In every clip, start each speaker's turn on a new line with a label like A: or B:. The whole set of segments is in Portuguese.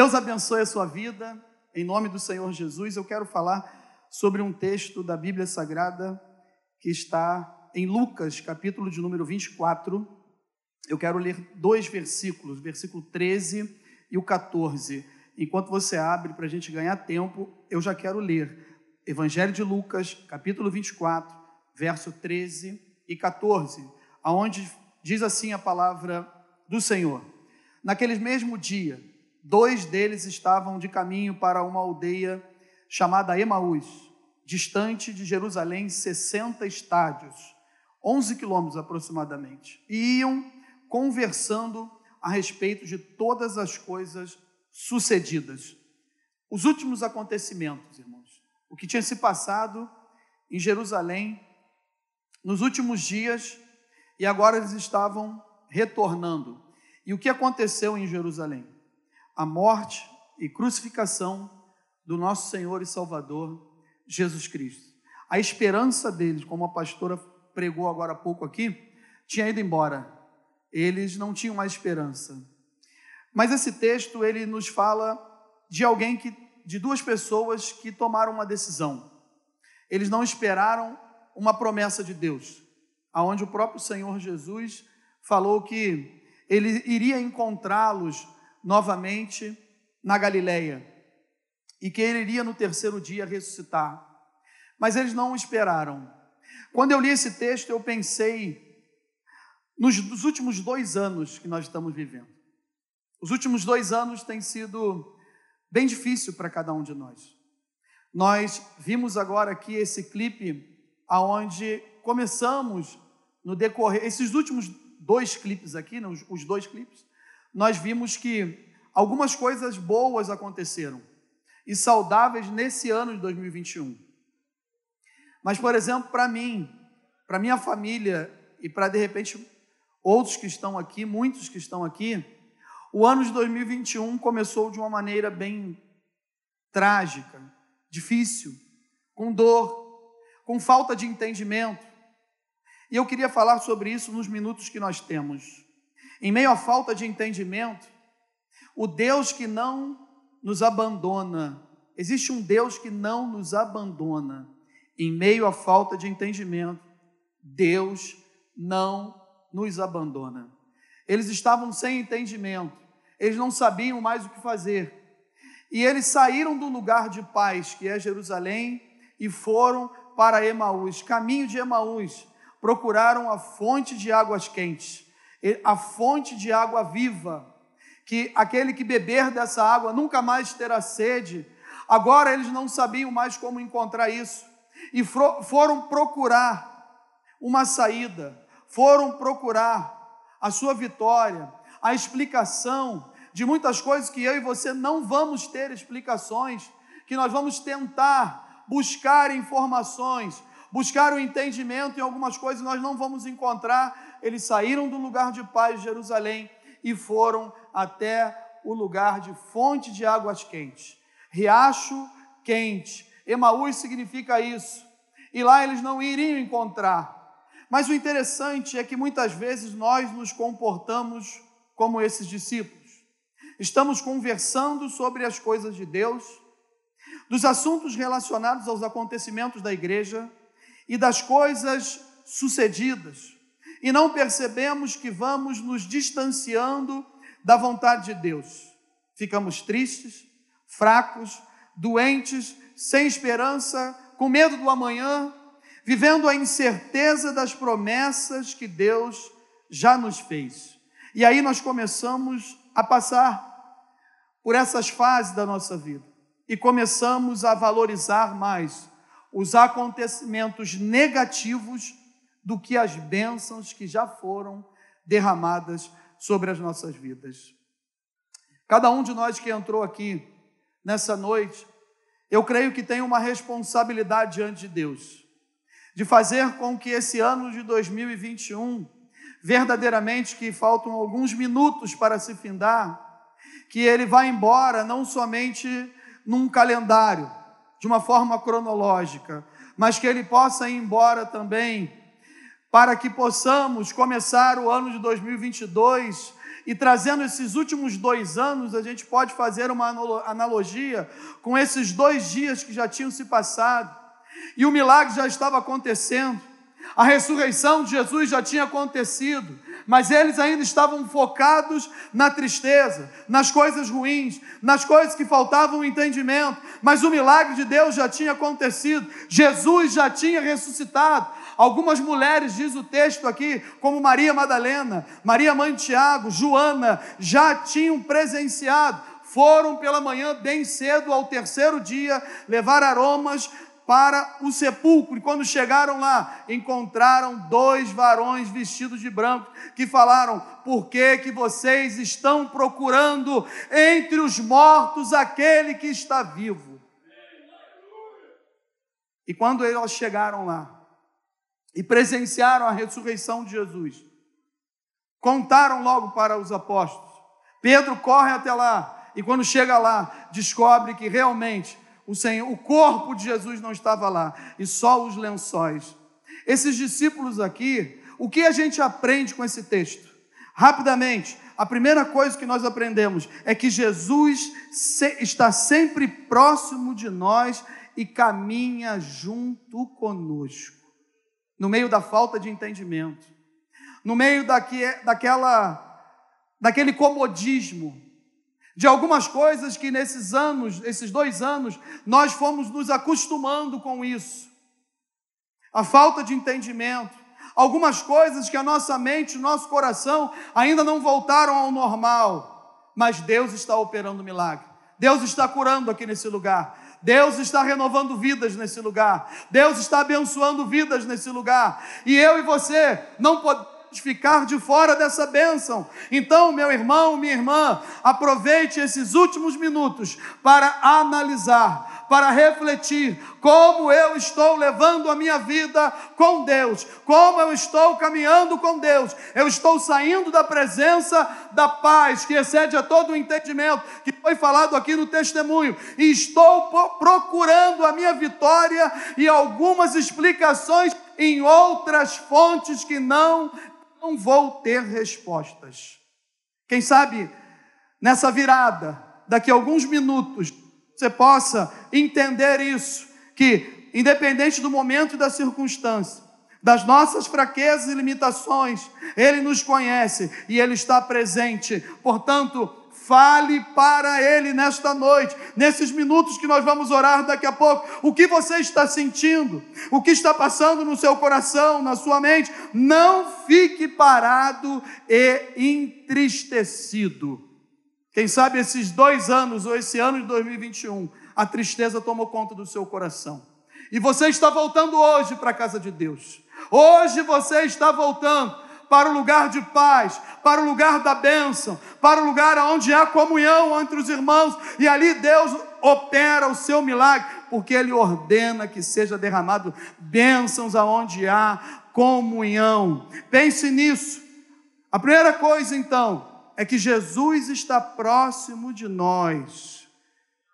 A: Deus abençoe a sua vida. Em nome do Senhor Jesus, eu quero falar sobre um texto da Bíblia Sagrada que está em Lucas, capítulo de número 24. Eu quero ler dois versículos, versículo 13 e o 14. Enquanto você abre para a gente ganhar tempo, eu já quero ler Evangelho de Lucas, capítulo 24, verso 13 e 14, aonde diz assim a palavra do Senhor. Naquele mesmo dia, dois deles estavam de caminho para uma aldeia chamada Emaús, distante de Jerusalém 60 estádios, 11 quilômetros aproximadamente, e iam conversando a respeito de todas as coisas sucedidas. Os últimos acontecimentos, irmãos, o que tinha se passado em Jerusalém nos últimos dias e agora eles estavam retornando. E o que aconteceu em Jerusalém? A morte e crucificação do nosso Senhor e Salvador Jesus Cristo. A esperança deles, como a pastora pregou agora há pouco aqui, tinha ido embora. Eles não tinham mais esperança. Mas esse texto ele nos fala de alguém que de duas pessoas que tomaram uma decisão. Eles não esperaram uma promessa de Deus, aonde o próprio Senhor Jesus falou que ele iria encontrá-los novamente na Galileia e que ele iria no terceiro dia ressuscitar. Mas eles não esperaram. Quando eu li esse texto, eu pensei nos, nos últimos dois anos que nós estamos vivendo. Os últimos dois anos têm sido bem difícil para cada um de nós. Nós vimos agora aqui esse clipe aonde começamos no decorrer esses últimos dois clipes aqui, né, os, os dois clipes, nós vimos que algumas coisas boas aconteceram e saudáveis nesse ano de 2021. Mas, por exemplo, para mim, para minha família e para de repente outros que estão aqui, muitos que estão aqui, o ano de 2021 começou de uma maneira bem trágica, difícil, com dor, com falta de entendimento. E eu queria falar sobre isso nos minutos que nós temos. Em meio à falta de entendimento, o Deus que não nos abandona, existe um Deus que não nos abandona. Em meio à falta de entendimento, Deus não nos abandona. Eles estavam sem entendimento, eles não sabiam mais o que fazer. E eles saíram do lugar de paz, que é Jerusalém, e foram para Emaús, caminho de Emaús. Procuraram a fonte de águas quentes, a fonte de água viva, que aquele que beber dessa água nunca mais terá sede. Agora eles não sabiam mais como encontrar isso e foram procurar uma saída, foram procurar a sua vitória, a explicação de muitas coisas que eu e você não vamos ter explicações, que nós vamos tentar buscar informações, buscar o entendimento em algumas coisas nós não vamos encontrar. Eles saíram do lugar de paz de Jerusalém e foram até o lugar de fonte de águas quentes, riacho quente. Emaús significa isso. E lá eles não iriam encontrar mas o interessante é que muitas vezes nós nos comportamos como esses discípulos. Estamos conversando sobre as coisas de Deus, dos assuntos relacionados aos acontecimentos da igreja e das coisas sucedidas, e não percebemos que vamos nos distanciando da vontade de Deus. Ficamos tristes, fracos, doentes, sem esperança, com medo do amanhã, vivendo a incerteza das promessas que Deus já nos fez. E aí nós começamos a passar por essas fases da nossa vida e começamos a valorizar mais os acontecimentos negativos do que as bênçãos que já foram derramadas sobre as nossas vidas. Cada um de nós que entrou aqui nessa noite, eu creio que tem uma responsabilidade diante de Deus de fazer com que esse ano de 2021, verdadeiramente que faltam alguns minutos para se findar, que ele vá embora não somente num calendário, de uma forma cronológica, mas que ele possa ir embora também para que possamos começar o ano de 2022 e trazendo esses últimos dois anos, a gente pode fazer uma analogia com esses dois dias que já tinham se passado, e o milagre já estava acontecendo, a ressurreição de Jesus já tinha acontecido, mas eles ainda estavam focados na tristeza, nas coisas ruins, nas coisas que faltavam entendimento, mas o milagre de Deus já tinha acontecido, Jesus já tinha ressuscitado. Algumas mulheres, diz o texto aqui, como Maria Madalena, Maria Mãe de Tiago, Joana, já tinham presenciado, foram pela manhã bem cedo ao terceiro dia levar aromas para o sepulcro. E quando chegaram lá, encontraram dois varões vestidos de branco que falaram: Por que, que vocês estão procurando entre os mortos aquele que está vivo? E quando eles chegaram lá e presenciaram a ressurreição de Jesus, contaram logo para os apóstolos. Pedro corre até lá e quando chega lá, descobre que realmente o Senhor, o corpo de Jesus não estava lá, e só os lençóis. Esses discípulos aqui, o que a gente aprende com esse texto? Rapidamente, a primeira coisa que nós aprendemos é que Jesus está sempre próximo de nós e caminha junto conosco. No meio da falta de entendimento, no meio daqui, daquela, daquele comodismo, de algumas coisas que nesses anos, esses dois anos, nós fomos nos acostumando com isso. A falta de entendimento, algumas coisas que a nossa mente, o nosso coração ainda não voltaram ao normal, mas Deus está operando milagre. Deus está curando aqui nesse lugar. Deus está renovando vidas nesse lugar. Deus está abençoando vidas nesse lugar. E eu e você não podemos ficar de fora dessa bênção. Então, meu irmão, minha irmã, aproveite esses últimos minutos para analisar, para refletir como eu estou levando a minha vida com Deus, como eu estou caminhando com Deus. Eu estou saindo da presença da paz que excede a todo o entendimento, que foi falado aqui no testemunho, e estou procurando a minha vitória e algumas explicações em outras fontes que não não vou ter respostas. Quem sabe nessa virada, daqui a alguns minutos, você possa entender isso, que independente do momento e da circunstância, das nossas fraquezas e limitações, Ele nos conhece e Ele está presente. Portanto, Fale para Ele nesta noite, nesses minutos que nós vamos orar daqui a pouco. O que você está sentindo? O que está passando no seu coração, na sua mente? Não fique parado e entristecido. Quem sabe esses dois anos, ou esse ano de 2021, a tristeza tomou conta do seu coração. E você está voltando hoje para a casa de Deus. Hoje você está voltando para o lugar de paz, para o lugar da bênção, para o lugar onde há comunhão entre os irmãos, e ali Deus opera o seu milagre, porque Ele ordena que seja derramado bênçãos aonde há comunhão. Pense nisso. A primeira coisa, então, é que Jesus está próximo de nós,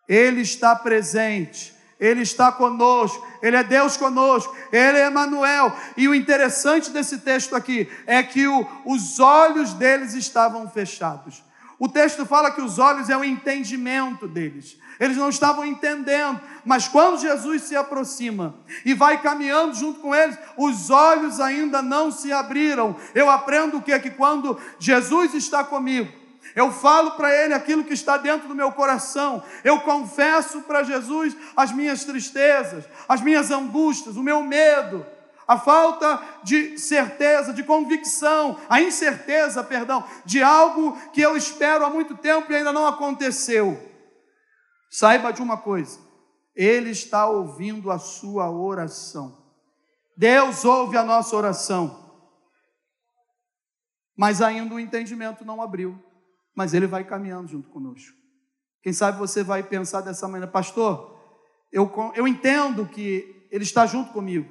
A: Ele está presente. Ele está conosco, Ele é Deus conosco, Ele é Emanuel. E o interessante desse texto aqui é que o, os olhos deles estavam fechados. O texto fala que os olhos é o entendimento deles. Eles não estavam entendendo, mas quando Jesus se aproxima e vai caminhando junto com eles, os olhos ainda não se abriram. Eu aprendo o que é que quando Jesus está comigo, eu falo para Ele aquilo que está dentro do meu coração. Eu confesso para Jesus as minhas tristezas, as minhas angústias, o meu medo, a falta de certeza, de convicção, a incerteza, perdão, de algo que eu espero há muito tempo e ainda não aconteceu. Saiba de uma coisa: Ele está ouvindo a sua oração. Deus ouve a nossa oração. Mas ainda o entendimento não abriu mas ele vai caminhando junto conosco. Quem sabe você vai pensar dessa maneira, pastor, eu, eu entendo que ele está junto comigo,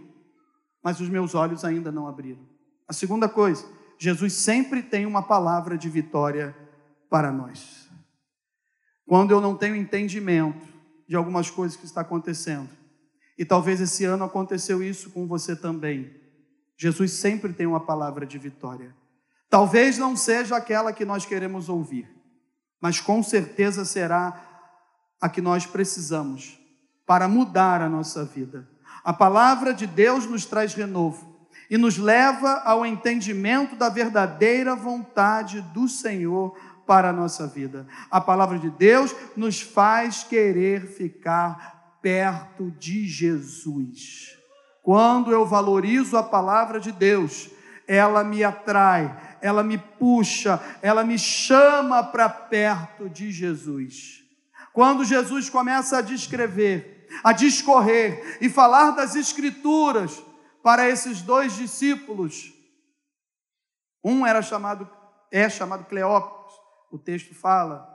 A: mas os meus olhos ainda não abriram. A segunda coisa, Jesus sempre tem uma palavra de vitória para nós. Quando eu não tenho entendimento de algumas coisas que está acontecendo, e talvez esse ano aconteceu isso com você também, Jesus sempre tem uma palavra de vitória. Talvez não seja aquela que nós queremos ouvir, mas com certeza será a que nós precisamos para mudar a nossa vida. A palavra de Deus nos traz renovo e nos leva ao entendimento da verdadeira vontade do Senhor para a nossa vida. A palavra de Deus nos faz querer ficar perto de Jesus. Quando eu valorizo a palavra de Deus, ela me atrai, ela me puxa, ela me chama para perto de Jesus. Quando Jesus começa a descrever, a discorrer e falar das Escrituras para esses dois discípulos, um era chamado, é chamado Cleópatra, o texto fala.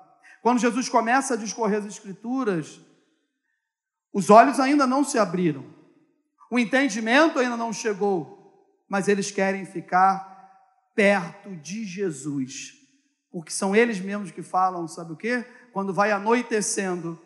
A: Quando Jesus começa a discorrer as Escrituras, os olhos ainda não se abriram. O entendimento ainda não chegou, mas eles querem ficar perto de Jesus, porque são eles mesmos que falam, sabe o quê? Quando vai anoitecendo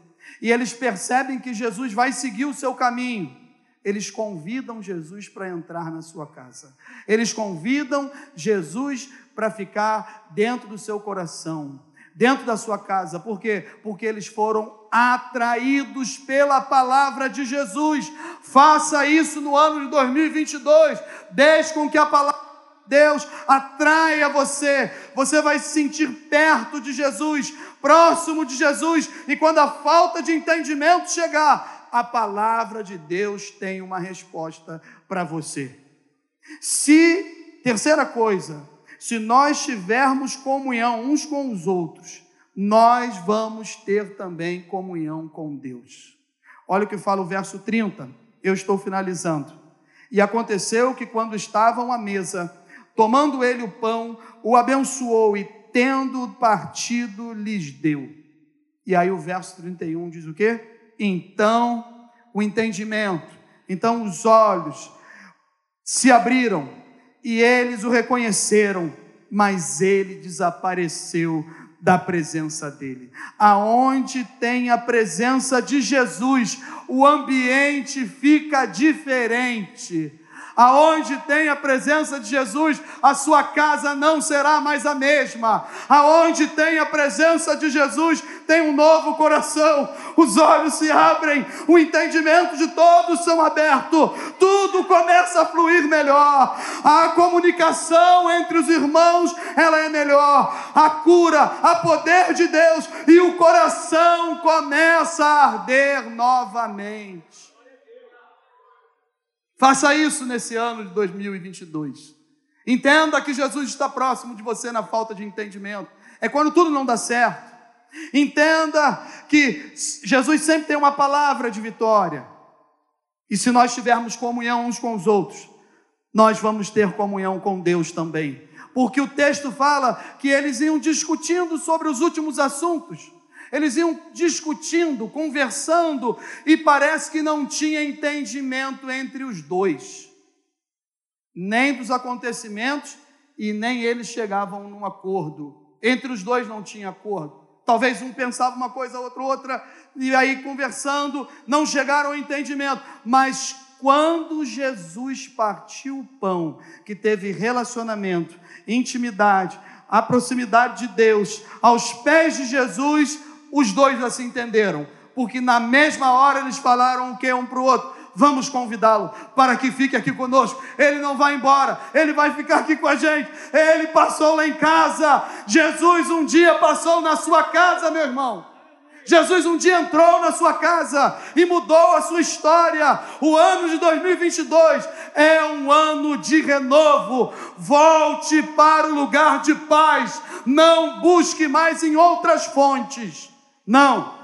A: e eles percebem que Jesus vai seguir o seu caminho, eles convidam Jesus para entrar na sua casa. Eles convidam Jesus para ficar dentro do seu coração, dentro da sua casa. Por quê? Porque eles foram atraídos pela palavra de Jesus. Faça isso no ano de 2022. Deixe com que a palavra de Deus atraia você. Você vai se sentir perto de Jesus, próximo de Jesus, e quando a falta de entendimento chegar, a palavra de Deus tem uma resposta para você. Se terceira coisa, se nós tivermos comunhão uns com os outros, nós vamos ter também comunhão com Deus. Olha o que fala o verso 30, eu estou finalizando. E aconteceu que quando estavam à mesa, tomando ele o pão, o abençoou e tendo partido lhes deu. E aí o verso 31 diz o quê? Então o entendimento, então os olhos se abriram e eles o reconheceram, mas ele desapareceu da presença dele. Aonde tem a presença de Jesus, o ambiente fica diferente. Aonde tem a presença de Jesus, a sua casa não será mais a mesma. Aonde tem a presença de Jesus, tem um novo coração. Os olhos se abrem, o entendimento de todos são abertos. Tudo começa a fluir melhor. A comunicação entre os irmãos, ela é melhor. A cura, a poder de Deus e o coração começa a arder novamente. Faça isso nesse ano de 2022. Entenda que Jesus está próximo de você na falta de entendimento. É quando tudo não dá certo. Entenda que Jesus sempre tem uma palavra de vitória. E se nós tivermos comunhão uns com os outros, nós vamos ter comunhão com Deus também. Porque o texto fala que eles iam discutindo sobre os últimos assuntos. Eles iam discutindo, conversando, e parece que não tinha entendimento entre os dois, nem dos acontecimentos, e nem eles chegavam num acordo. Entre os dois não tinha acordo. Talvez um pensava uma coisa, outro outra, e aí conversando, não chegaram ao entendimento. Mas quando Jesus partiu o pão, que teve relacionamento, intimidade, a proximidade de Deus, aos pés de Jesus, os dois assim entenderam, porque na mesma hora eles falaram o que um para o outro. Vamos convidá-lo para que fique aqui conosco. Ele não vai embora, ele vai ficar aqui com a gente. Ele passou lá em casa. Jesus um dia passou na sua casa, meu irmão. Jesus um dia entrou na sua casa e mudou a sua história. O ano de 2022 é um ano de renovo. Volte para o lugar de paz. Não busque mais em outras fontes. Não,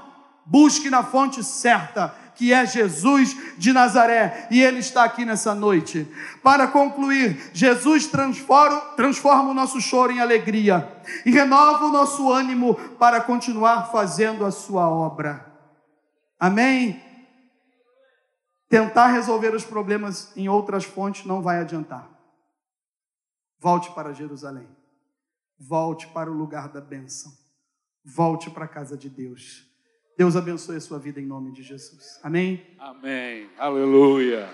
A: busque na fonte certa, que é Jesus de Nazaré, e Ele está aqui nessa noite. Para concluir, Jesus transforma, transforma o nosso choro em alegria e renova o nosso ânimo para continuar fazendo a Sua obra. Amém? Tentar resolver os problemas em outras fontes não vai adiantar. Volte para Jerusalém. Volte para o lugar da bênção. Volte para a casa de Deus. Deus abençoe a sua vida em nome de Jesus. Amém?
B: Amém. Aleluia.